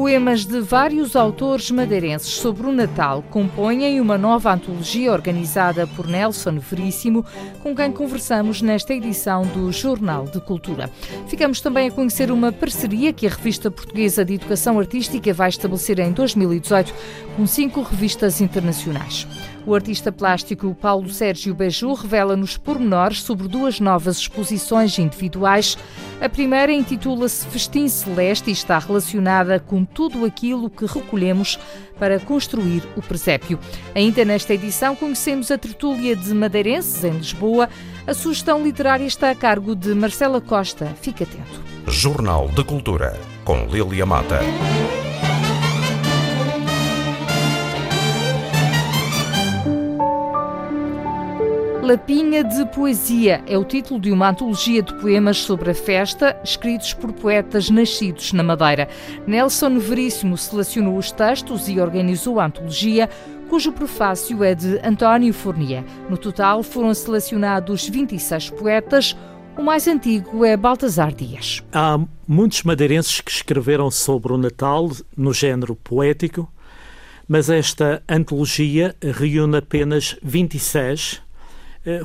Poemas de vários autores madeirenses sobre o Natal compõem uma nova antologia organizada por Nelson Veríssimo, com quem conversamos nesta edição do Jornal de Cultura. Ficamos também a conhecer uma parceria que a Revista Portuguesa de Educação Artística vai estabelecer em 2018 com cinco revistas internacionais. O artista plástico Paulo Sérgio Beju revela-nos pormenores sobre duas novas exposições individuais. A primeira intitula-se Festim Celeste e está relacionada com tudo aquilo que recolhemos para construir o presépio. Ainda nesta edição conhecemos a tertúlia de madeirenses em Lisboa. A sugestão literária está a cargo de Marcela Costa. Fique atento. Jornal de Cultura, com Lilia Mata. Lapinha de Poesia é o título de uma antologia de poemas sobre a festa, escritos por poetas nascidos na Madeira. Nelson Veríssimo selecionou os textos e organizou a antologia, cujo prefácio é de António Fournier. No total foram selecionados 26 poetas. O mais antigo é Baltasar Dias. Há muitos madeirenses que escreveram sobre o Natal no género poético, mas esta antologia reúne apenas 26 eh,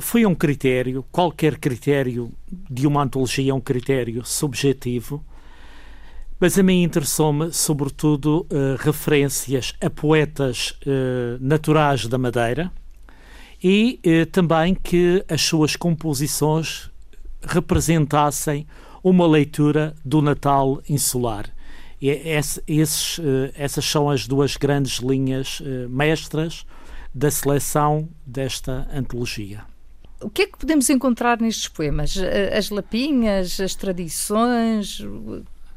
foi um critério, qualquer critério de uma antologia é um critério subjetivo, mas a mim interessou-me, sobretudo, uh, referências a poetas uh, naturais da Madeira e uh, também que as suas composições representassem uma leitura do Natal insular. E esse, esses, essas são as duas grandes linhas mestras da seleção desta antologia. O que é que podemos encontrar nestes poemas? As lapinhas, as tradições?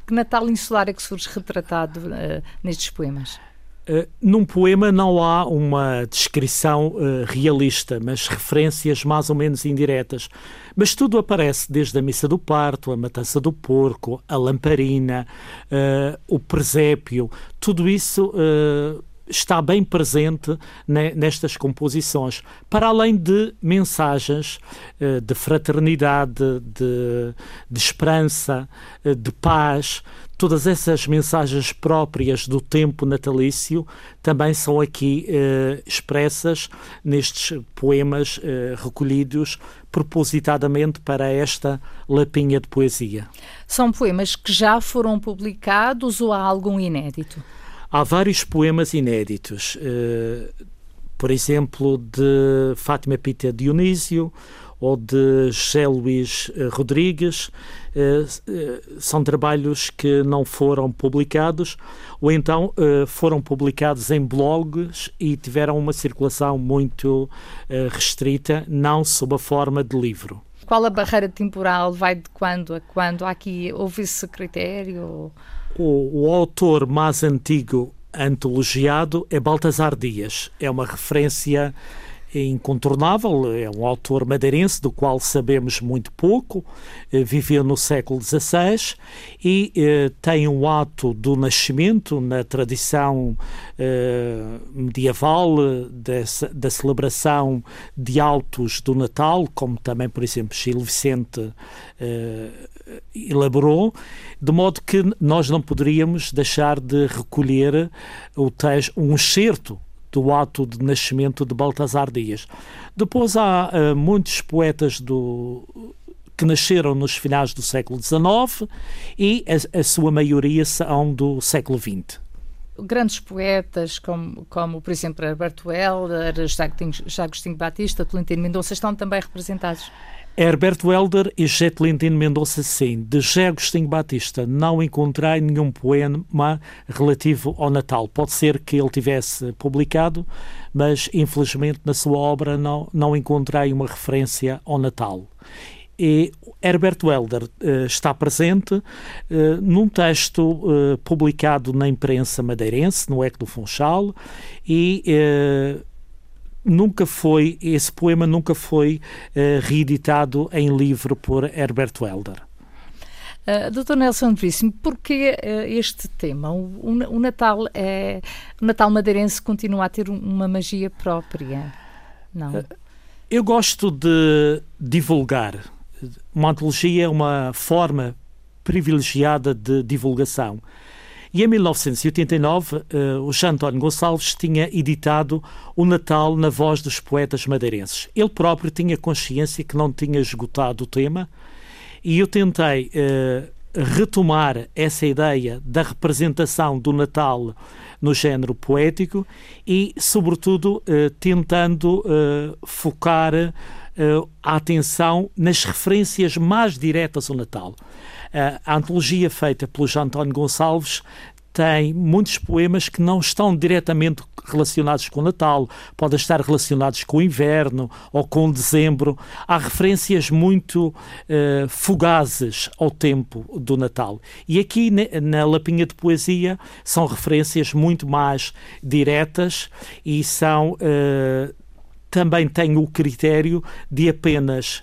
Que Natal insular é que surge retratado uh, nestes poemas? Uh, num poema não há uma descrição uh, realista, mas referências mais ou menos indiretas. Mas tudo aparece, desde a missa do parto, a matança do porco, a lamparina, uh, o presépio, tudo isso está bem presente nestas composições, para além de mensagens eh, de fraternidade, de, de esperança, eh, de paz. Todas essas mensagens próprias do tempo natalício também são aqui eh, expressas nestes poemas recolhidos propositadamente para esta lapinha de poesia. São poemas que já foram publicados ou há algum inédito? Há vários poemas inéditos, uh, por exemplo, de Fátima Pita Dionísio ou de José Luís eh, Rodrigues. Uh, são trabalhos que não foram publicados ou então foram publicados em blogs e tiveram uma circulação muito restrita, não sob a forma de livro. Qual a barreira temporal? Vai de quando a quando? Há aqui houve esse critério? O, o autor mais antigo antologiado é Baltasar Dias. É uma referência incontornável, é um autor madeirense do qual sabemos muito pouco, eh, viveu no século XVI e eh, tem um ato do nascimento na tradição eh, medieval dessa, da celebração de autos do Natal, como também, por exemplo, Gil Vicente eh, elaborou, de modo que nós não poderíamos deixar de recolher o texto, um excerto do ato de nascimento de Baltasar Dias. Depois há uh, muitos poetas do, que nasceram nos finais do século XIX e a, a sua maioria são do século XX grandes poetas como, como por exemplo, Alberto Helder, José Agostinho Batista, Tolentino Mendonça estão também representados? Herbert Welder e Tolentino Mendonça sim. De José Agostinho Batista não encontrei nenhum poema relativo ao Natal. Pode ser que ele tivesse publicado, mas infelizmente na sua obra não, não encontrei uma referência ao Natal. E Herbert Welder uh, está presente uh, num texto uh, publicado na imprensa madeirense, no Eco do Funchal, e nunca foi, esse poema nunca foi uh, reeditado em livro por Herbert Welder. Uh, Doutor Nelson Veríssimo, porquê uh, este tema? O, o, o, Natal é, o Natal madeirense continua a ter uma magia própria, não? Uh, eu gosto de divulgar. Uma antologia é uma forma privilegiada de divulgação. E em 1989, uh, o António Gonçalves tinha editado O Natal na Voz dos Poetas Madeirenses. Ele próprio tinha consciência que não tinha esgotado o tema e eu tentei uh, retomar essa ideia da representação do Natal no género poético e, sobretudo, uh, tentando focar a atenção nas referências mais diretas ao Natal. A antologia feita pelo Jean António Gonçalves tem muitos poemas que não estão diretamente relacionados com o Natal, podem estar relacionados com o inverno ou com dezembro. Há referências muito uh, fugazes ao tempo do Natal. E aqui na Lapinha de Poesia são referências muito mais diretas e são. Uh, também têm o critério de apenas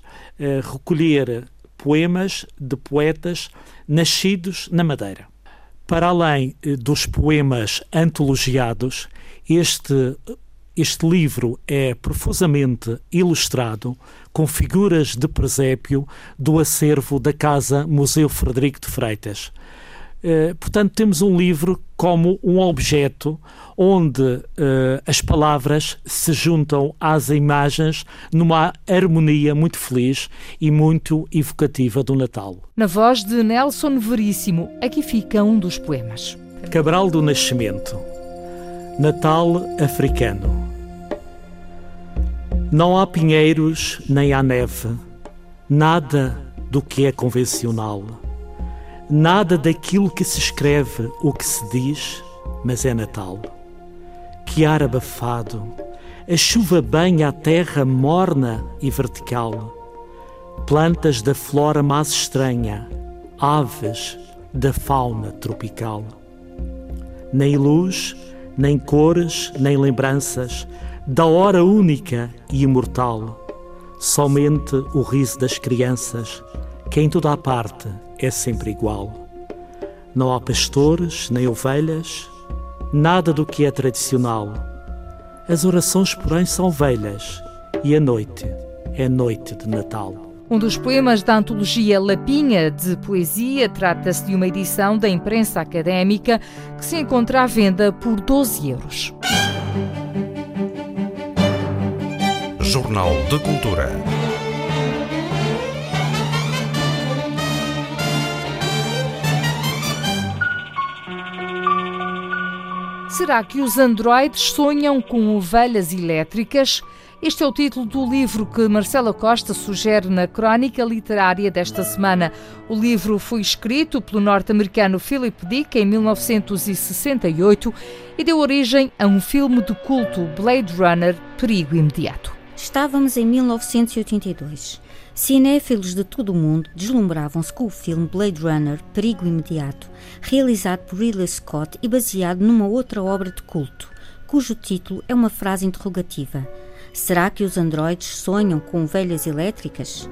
recolher poemas de poetas nascidos na Madeira. Para além eh, dos poemas antologiados, este, este livro é profusamente ilustrado com figuras de presépio do acervo da Casa Museu Frederico de Freitas. Eh, portanto, temos um livro como um objeto onde uh, as palavras se juntam às imagens numa harmonia muito feliz e muito evocativa do Natal. Na voz de Nelson Veríssimo, aqui fica um dos poemas. Cabral do Nascimento, Natal africano. Não há pinheiros nem há neve, nada do que é convencional Nada daquilo que se escreve ou que se diz, mas é Natal. Que ar abafado, a chuva banha a terra morna e vertical. Plantas da flora mais estranha, aves da fauna tropical. Nem luz, nem cores, nem lembranças da hora única e imortal. Somente o riso das crianças, que em toda a parte é sempre igual. Não há pastores nem ovelhas, nada do que é tradicional. As orações, porém, são velhas e a noite é noite de Natal. Um dos poemas da antologia Lapinha de Poesia trata-se de uma edição da imprensa académica que se encontra à venda por 12 euros. Jornal de Cultura. Será que os androides sonham com ovelhas elétricas? Este é o título do livro que Marcela Costa sugere na crónica literária desta semana. O livro foi escrito pelo norte-americano Philip Dick em 1968 e deu origem a um filme de culto Blade Runner Perigo Imediato. Estávamos em 1982. Cinéfilos de todo o mundo deslumbravam-se com o filme Blade Runner Perigo Imediato, realizado por Ridley Scott e baseado numa outra obra de culto, cujo título é uma frase interrogativa. Será que os androides sonham com velhas elétricas?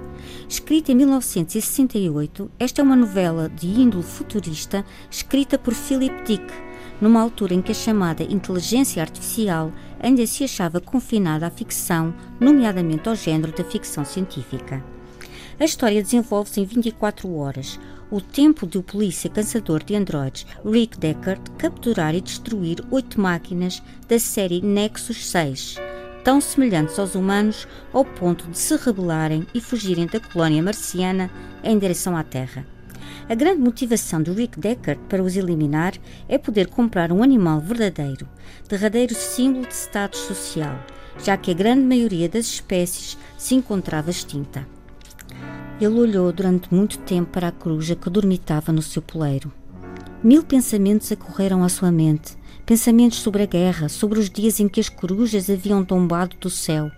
Escrita em 1968, esta é uma novela de índole futurista escrita por Philip Dick, numa altura em que a chamada inteligência artificial ainda se achava confinada à ficção, nomeadamente ao género da ficção científica. A história desenvolve-se em 24 horas, o tempo de o polícia caçador de androides Rick Deckard capturar e destruir oito máquinas da série Nexus 6, tão semelhantes aos humanos ao ponto de se rebelarem e fugirem da colónia marciana em direção à Terra. A grande motivação do Rick Deckard para os eliminar é poder comprar um animal verdadeiro, derradeiro símbolo de status social, já que a grande maioria das espécies se encontrava extinta. Ele olhou durante muito tempo para a coruja que dormitava no seu poleiro. Mil pensamentos acorreram à sua mente. Pensamentos sobre a guerra, sobre os dias em que as corujas haviam tombado do céu.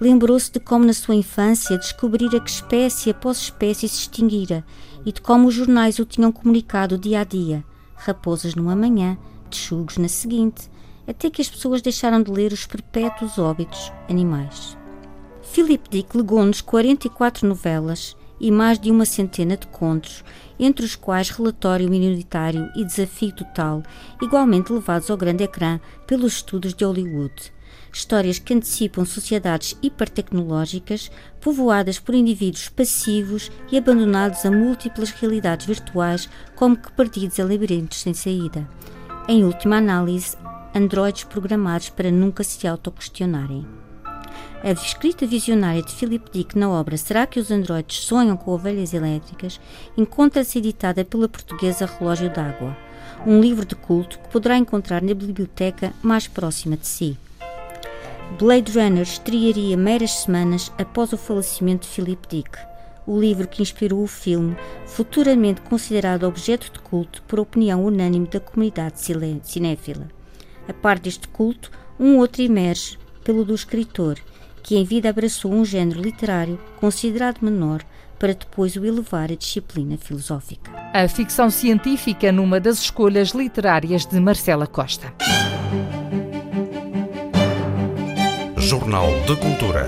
Lembrou-se de como na sua infância descobrira que espécie após espécie se extinguira e de como os jornais o tinham comunicado dia a dia. Raposas numa manhã, texugos na seguinte, até que as pessoas deixaram de ler os perpétuos óbitos animais. Philip Dick legou-nos 44 novelas e mais de uma centena de contos entre os quais Relatório Minoritário e Desafio Total, igualmente levados ao grande ecrã pelos estudos de Hollywood histórias que antecipam sociedades hipertecnológicas povoadas por indivíduos passivos e abandonados a múltiplas realidades virtuais, como que perdidos em labirintos sem saída. Em última análise, androides programados para nunca se autoquestionarem. A escrita visionária de Philip Dick na obra Será que os androides sonham com ovelhas elétricas encontra-se editada pela portuguesa Relógio d'Água, um livro de culto que poderá encontrar na biblioteca mais próxima de si. Blade Runner estrearia meras semanas após o falecimento de Philip Dick, o livro que inspirou o filme, futuramente considerado objeto de culto por opinião unânime da comunidade cinéfila. A par deste culto, um outro emerge pelo do escritor, que em vida abraçou um género literário considerado menor para depois o elevar à disciplina filosófica. A ficção científica numa das escolhas literárias de Marcela Costa. Jornal de Cultura.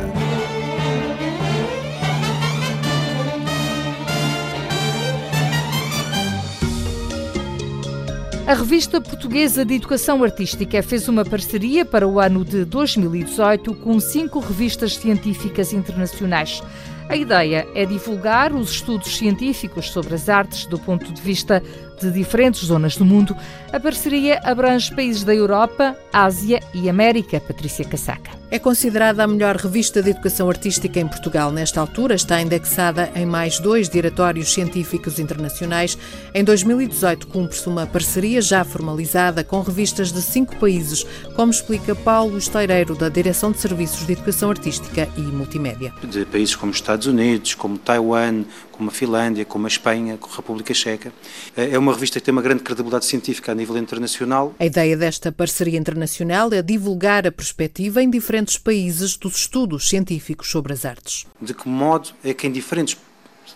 A Revista Portuguesa de Educação Artística fez uma parceria para o ano de 2018 com cinco revistas científicas internacionais. A ideia é divulgar os estudos científicos sobre as artes do ponto de vista de diferentes zonas do mundo. A parceria abrange países da Europa, Ásia e América. Patrícia Casaca. É considerada a melhor revista de educação artística em Portugal. Nesta altura, está indexada em mais dois diretórios científicos internacionais. Em 2018, cumpre-se uma parceria já formalizada com revistas de cinco países, como explica Paulo Esteireiro, da Direção de Serviços de Educação Artística e Multimédia. De países como Estados Unidos, como Taiwan, como a Finlândia, como a Espanha, como a República Checa. É uma revista que tem uma grande credibilidade científica a nível internacional. A ideia desta parceria internacional é divulgar a perspectiva em diferentes países dos estudos científicos sobre as artes. De que modo é que em diferentes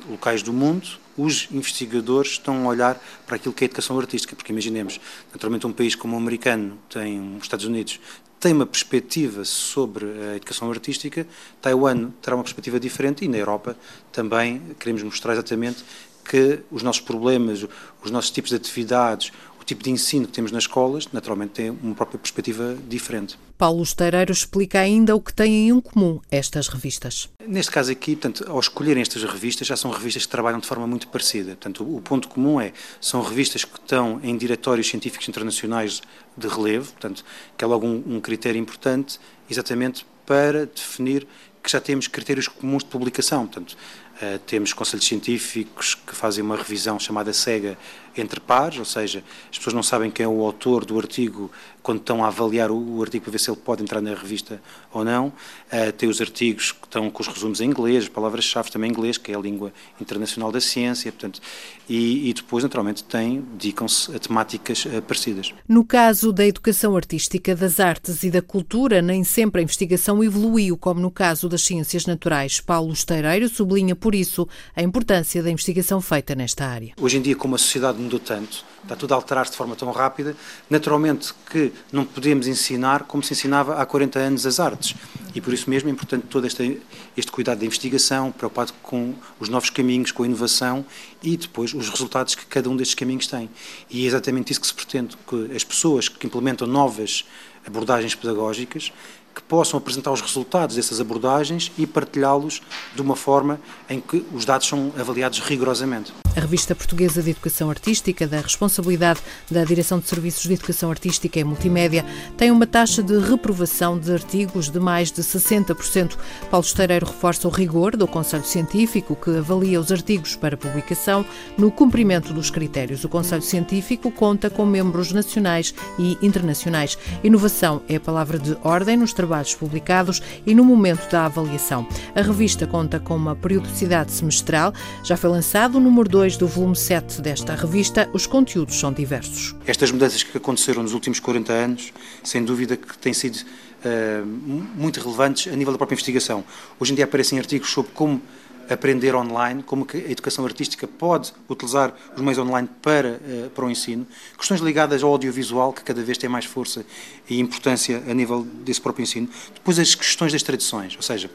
locais do mundo os investigadores estão a olhar para aquilo que é a educação artística, porque imaginemos, naturalmente um país como o americano tem, os Estados Unidos, tem uma perspectiva sobre a educação artística, Taiwan terá uma perspectiva diferente e na Europa também queremos mostrar exatamente que os nossos problemas, os nossos tipos de atividades, o tipo de ensino que temos nas escolas, naturalmente tem uma própria perspectiva diferente. Paulo Esteireiro explica ainda o que têm em comum estas revistas. Neste caso aqui, portanto, ao escolherem estas revistas, já são revistas que trabalham de forma muito parecida. Portanto, o ponto comum é, são revistas que estão em diretórios científicos internacionais de relevo, portanto, que é logo um, um critério importante, exatamente para definir que já temos critérios comuns de publicação. Portanto, uh, temos conselhos científicos que fazem uma revisão chamada SEGA entre pares, ou seja, as pessoas não sabem quem é o autor do artigo quando estão a avaliar o, o artigo para ver se ele pode entrar na revista ou não. Uh, tem os artigos que estão com os resumos em inglês, palavras-chave também em inglês, que é a língua internacional da ciência, portanto, e, e depois, naturalmente, tem, dedicam-se a temáticas uh, parecidas. No caso da educação artística, das artes e da cultura, nem sempre a investigação evoluiu, como no caso das ciências naturais. Paulo Esteireiro sublinha, por isso, a importância da investigação feita nesta área. Hoje em dia, como a sociedade mudou tanto, está tudo a alterar-se de forma tão rápida, naturalmente que não podemos ensinar como se ensinava há 40 anos as artes. E por isso mesmo é importante todo este, este cuidado da investigação, preocupado com os novos caminhos, com a inovação e depois os resultados que cada um destes caminhos tem. E é exatamente isso que se pretende, que as pessoas que implementam novas abordagens pedagógicas que possam apresentar os resultados dessas abordagens e partilhá-los de uma forma em que os dados são avaliados rigorosamente. A Revista Portuguesa de Educação Artística, da responsabilidade da Direção de Serviços de Educação Artística e Multimédia, tem uma taxa de reprovação de artigos de mais de 60%. Paulo Esteireiro reforça o rigor do Conselho Científico, que avalia os artigos para publicação no cumprimento dos critérios. O Conselho Científico conta com membros nacionais e internacionais. Inovação é a palavra de ordem nos trabalhos publicados e no momento da avaliação. A revista conta com uma periodicidade semestral. Já foi lançado o número 2 2 do volume 7 desta revista, os conteúdos são diversos. Estas mudanças que aconteceram nos últimos 40 anos, sem dúvida que têm sido uh, muito relevantes a nível da própria investigação. Hoje em dia aparecem artigos sobre como aprender online, como a educação artística pode utilizar os meios online para, uh, para o ensino, questões ligadas ao audiovisual, que cada vez tem mais força e importância a nível desse próprio ensino, depois as questões das tradições, ou seja,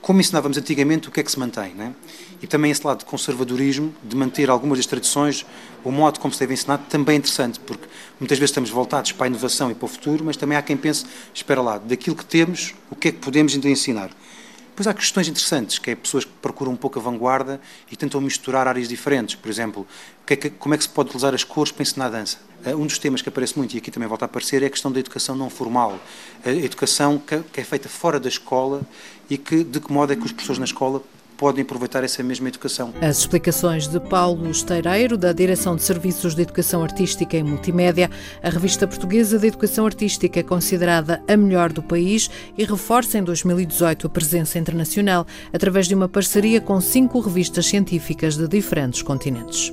como ensinávamos antigamente, o que é que se mantém, né? E também esse lado de conservadorismo, de manter algumas das tradições, o modo como se deve ensinar, também é interessante, porque muitas vezes estamos voltados para a inovação e para o futuro, mas também há quem pense, espera lá, daquilo que temos, o que é que podemos ainda ensinar? Depois há questões interessantes, que é pessoas que procuram um pouco a vanguarda e tentam misturar áreas diferentes. Por exemplo, é que, como é que se pode utilizar as cores para ensinar a dança? Eh, um dos temas que aparece muito, e aqui também volta a aparecer, é a questão da educação não formal. A educação que é feita fora da escola e que, de que modo é que os professores na escola podem aproveitar essa mesma educação. As explicações de Paulo Esteireiro, da Direção de Serviços de Educação Artística e Multimédia, a revista portuguesa de Educação Artística é considerada a melhor do país e reforça em 2018 a presença internacional através de uma parceria com cinco revistas científicas de diferentes continentes.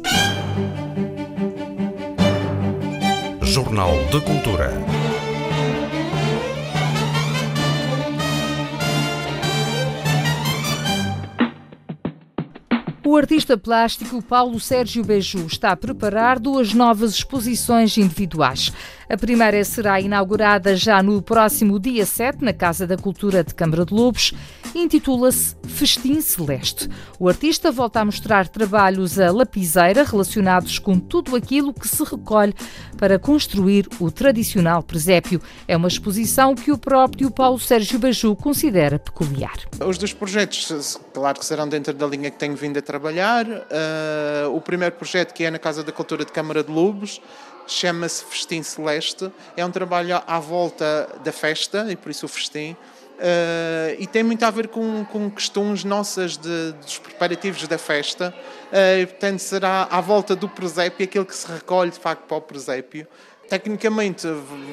Jornal de Cultura. O artista plástico Paulo Sérgio Beju está a preparar duas novas exposições individuais. A primeira será inaugurada já no próximo dia 7 na Casa da Cultura de Câmara de Lobos intitula-se Festim Celeste. O artista volta a mostrar trabalhos a lapiseira relacionados com tudo aquilo que se recolhe para construir o tradicional presépio. É uma exposição que o próprio Paulo Sérgio Beju considera peculiar. Os dois projetos, claro que serão dentro da linha que tenho vindo a trabalhar. Uh, o primeiro projeto, que é na Casa da Cultura de Câmara de Lobos, chama-se Festim Celeste. É um trabalho à volta da festa, e por isso o festim. Uh, e tem muito a ver com, com questões nossas de, dos preparativos da festa. Uh, portanto, será à volta do presépio aquilo que se recolhe de facto para o presépio. Tecnicamente,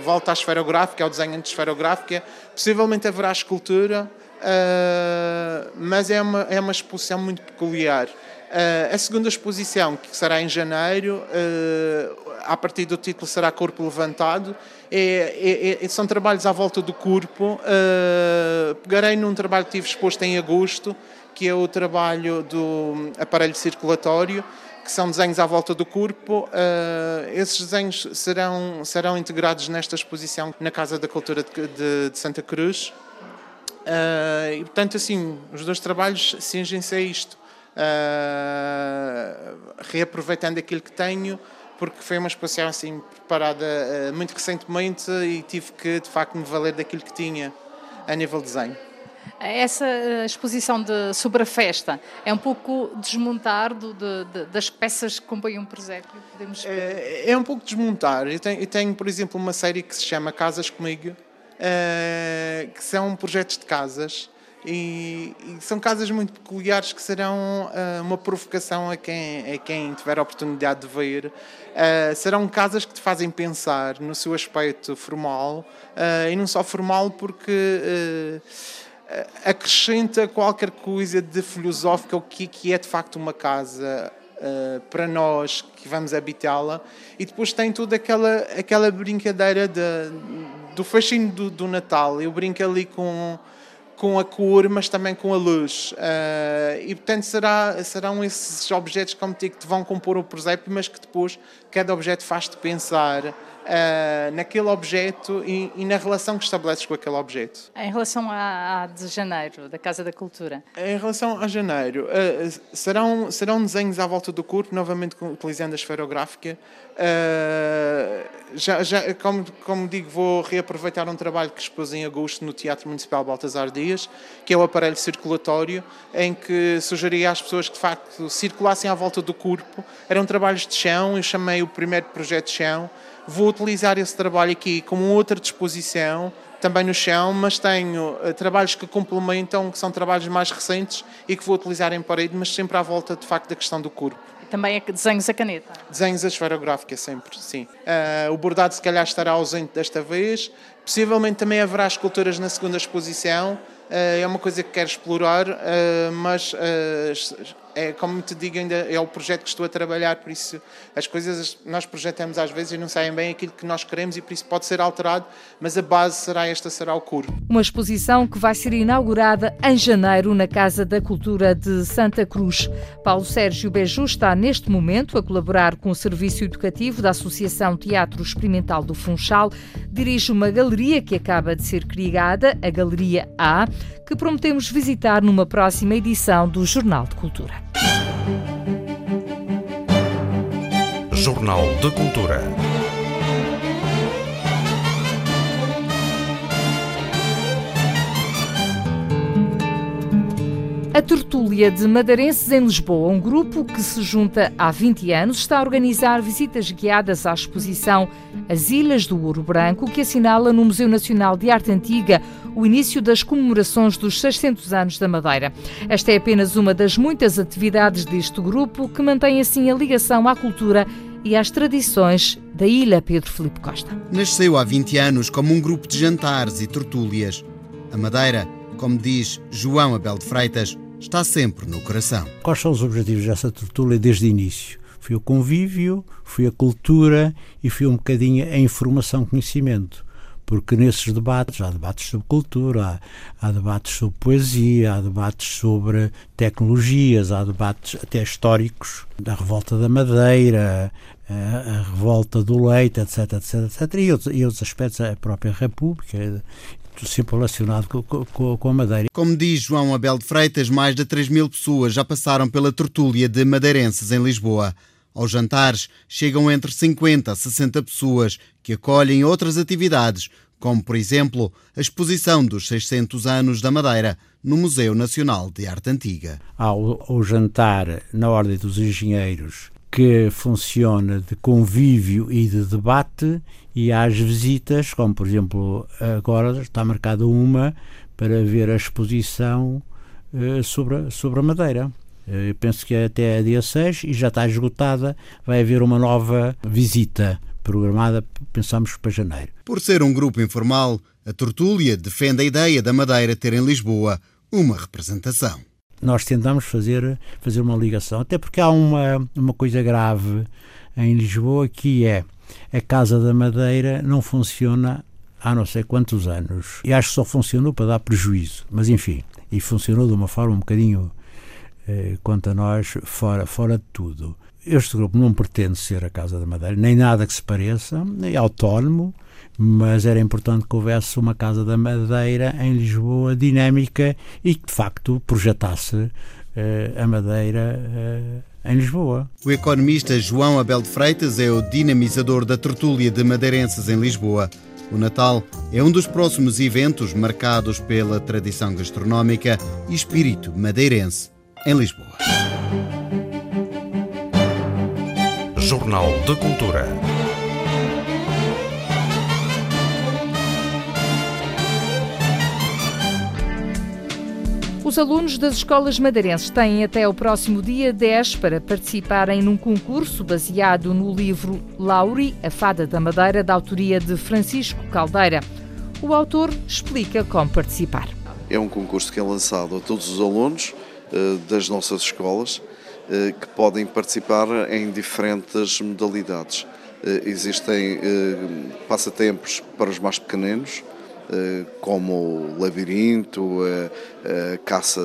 volta à esferográfica, ao desenho de esferográfica. Possivelmente haverá escultura, uh, mas é uma, é uma exposição muito peculiar. Uh, a segunda exposição, que será em janeiro, uh, a partir do título será Corpo Levantado, é, é, é, são trabalhos à volta do corpo. Uh, pegarei num trabalho que tive exposto em agosto, que é o trabalho do aparelho circulatório, que são desenhos à volta do corpo. Uh, esses desenhos serão, serão integrados nesta exposição na Casa da Cultura de, de, de Santa Cruz. Uh, e, portanto, assim, os dois trabalhos cingem-se a isto. Uh, reaproveitando aquilo que tenho, porque foi uma exposição assim preparada uh, muito recentemente e tive que de facto me valer daquilo que tinha a nível de desenho. Essa eh, exposição de, sobre a festa é um pouco desmontar do, de, de, das peças que compõem um presépio? Podemos... É, é um pouco desmontar. Eu tenho, eu tenho, por exemplo, uma série que se chama Casas Comigo, uh, que são projetos de casas e, e, são casas muito peculiares que serão uh, uma provocação a quem, a quem tiver a oportunidade de ver. Uh, serão casas que te fazem pensar no seu aspecto formal uh, e não só formal porque acrescenta qualquer coisa de filosófica o que, que é de facto uma casa para nós que vamos habitá-la e depois tem toda aquela, aquela brincadeira de, do fascínio do, do Natal. Eu brinco ali com com a cor, mas também com a luz. Uh, e, portanto, será, serão esses objetos, como digo, que te vão compor o presépio, mas que depois cada objeto faz-te pensar uh, naquele objeto e, e, na relação que estabeleces com aquele objeto. Em relação à, de janeiro, da Casa da Cultura? Em relação a janeiro, uh, serão, serão desenhos à volta do corpo, novamente utilizando a esferográfica. Uh, já, já, como, como digo, vou reaproveitar um trabalho que expus em agosto no Teatro Municipal Baltasar Dias, que é o aparelho circulatório, em que sugeria às pessoas que de facto circulassem à volta do corpo. Eram trabalhos de chão, eu chamei o primeiro projeto de chão, Vou utilizar esse trabalho aqui como outra disposição, também no chão, mas tenho uh, trabalhos que complementam, que são trabalhos mais recentes e que vou utilizar em parede, mas sempre à volta, de facto, da questão do corpo. E também é desenhos a caneta? Desenhos a esferográfica, sempre, sim. Uh, o bordado, se calhar, estará ausente desta vez. Possivelmente também haverá esculturas na segunda exposição. Uh, é uma coisa que quero explorar, mas é como te digo, ainda é o projeto que estou a trabalhar, por isso as coisas nós projetamos às vezes e não saem bem aquilo que nós queremos e por isso pode ser alterado, mas a base será esta, será o coro. Uma exposição que vai ser inaugurada em janeiro na Casa da Cultura de Santa Cruz. Paulo Sérgio Beju está neste momento a colaborar com o Serviço Educativo da Associação Teatro Experimental do Funchal, dirige uma galeria que acaba de ser criada, a Galeria A, que prometemos visitar numa próxima edição do Jornal de Cultura. Jornal de Cultura. A Tertúlia de Madeirenses em Lisboa, um grupo que se junta há 20 anos, está a organizar visitas guiadas à exposição As Ilhas do Ouro Branco, que assinala no Museu Nacional de Arte Antiga o início das comemorações dos 600 anos da Madeira. Esta é apenas uma das muitas atividades deste grupo que mantém assim a ligação à cultura e às tradições da ilha Pedro Filipe Costa. Nasceu há 20 anos como um grupo de jantares e tertúlias. A Madeira, como diz João Abel de Freitas, está sempre no coração. Quais são os objetivos dessa tertúlia desde o início? Foi o convívio, foi a cultura e foi um bocadinho a informação, conhecimento. Porque nesses debates, há debates sobre cultura, há, há debates sobre poesia, há debates sobre tecnologias, há debates até históricos, da revolta da madeira, a, a revolta do leite, etc, etc, etc, e outros, e outros aspectos, a própria República, sempre relacionado com, com, com, a Madeira. Como diz João Abel de Freitas, mais de 3 mil pessoas já passaram pela tertúlia de madeirenses em Lisboa. Aos jantares chegam entre 50 a 60 pessoas que acolhem outras atividades, como, por exemplo, a exposição dos 600 anos da Madeira no Museu Nacional de Arte Antiga. Há o, o jantar na Ordem dos Engenheiros, que funciona de convívio e de debate, e as visitas, como por exemplo agora está marcada uma para ver a exposição uh, sobre, sobre a Madeira. Eu penso que até dia 6 e já está esgotada. Vai haver uma nova visita programada, pensamos, para janeiro. Por ser um grupo informal, a Tortúlia defende a ideia da Madeira ter em Lisboa uma representação. Nós tentamos fazer, fazer uma ligação, até porque há uma, uma coisa grave em Lisboa que é a Casa da Madeira não funciona há não sei quantos anos. E acho que só funcionou para dar prejuízo. Mas enfim, e funcionou de uma forma um bocadinho, eh, quanto a nós, fora, fora de tudo. Este grupo não pretende ser a Casa da Madeira, nem nada que se pareça, é autónomo, mas era importante que houvesse uma Casa da Madeira em Lisboa dinâmica e que de facto projetasse eh, a Madeira. Eh, em Lisboa. O economista João Abel de Freitas é o dinamizador da tertúlia de madeirenses em Lisboa. O Natal é um dos próximos eventos marcados pela tradição gastronómica e espírito madeirense em Lisboa. Jornal de Cultura. Os alunos das escolas madeirenses têm até o próximo dia 10 para participarem num concurso baseado no livro Lauri, a Fada da Madeira, da autoria de Francisco Caldeira. O autor explica como participar. É um concurso que é lançado a todos os alunos uh, das nossas escolas uh, que podem participar em diferentes modalidades. Uh, existem passatempos para os mais pequeninos, eh, como o labirinto, a, a, caça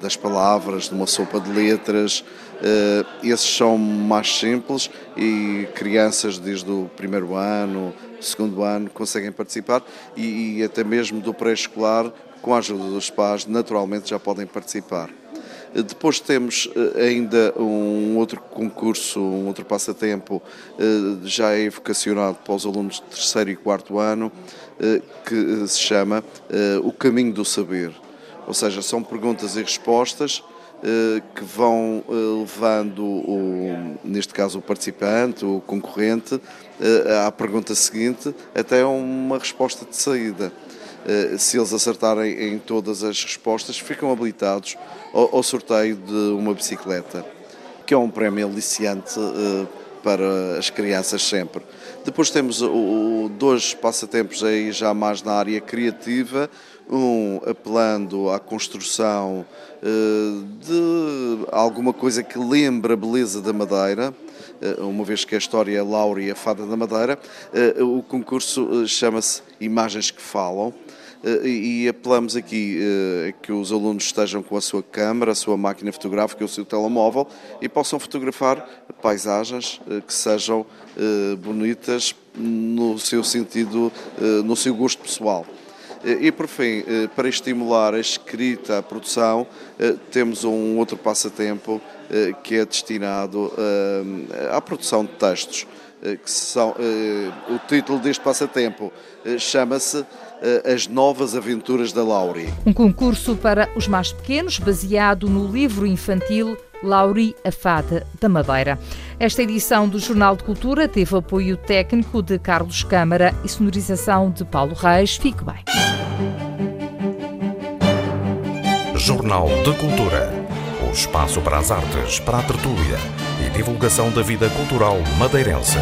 das palavras, de uma sopa de letras. Eh, esses são mais simples e crianças desde o primeiro ano, segundo ano conseguem participar e, e até mesmo do pré-escolar, com a ajuda dos pais, naturalmente já podem participar. Depois temos eh, ainda um outro concurso, um outro passatempo, já é vocacionado para os alunos de terceiro e quarto ano, eh, que se chama eh, O Caminho do Saber. Ou seja, são perguntas e respostas eh, que vão levando, o, neste caso, o participante, o concorrente, à pergunta seguinte até uma resposta de saída. Se eles acertarem em todas as respostas, ficam habilitados ao sorteio de uma bicicleta, que é um prémio aliciante para as crianças sempre. Depois temos o, dois passatempos aí já mais na área criativa, um apelando à construção uh, de alguma coisa que lembra a beleza da Madeira, uma vez que a história é Laura e a Fada da Madeira. O concurso chama-se Imagens que Falam. E apelamos aqui que os alunos estejam com a sua câmara, a sua máquina fotográfica, o seu telemóvel e possam fotografar paisagens que sejam bonitas no seu sentido, no seu gosto pessoal. E por fim, eh, para estimular a escrita, a produção, eh, temos um outro passatempo eh, que é destinado à produção de textos. Que são, o título deste passatempo chama-se As Novas Aventuras da Lauri. Um concurso para os mais pequenos, baseado no livro infantil Lauri, a Fada da Madeira. Esta edição do Jornal de Cultura teve apoio técnico de Carlos Câmara e sonorização de Paulo Reis. Fique bem. Jornal de Cultura. O espaço para as artes, para a tertúlia e divulgação da vida cultural madeirense.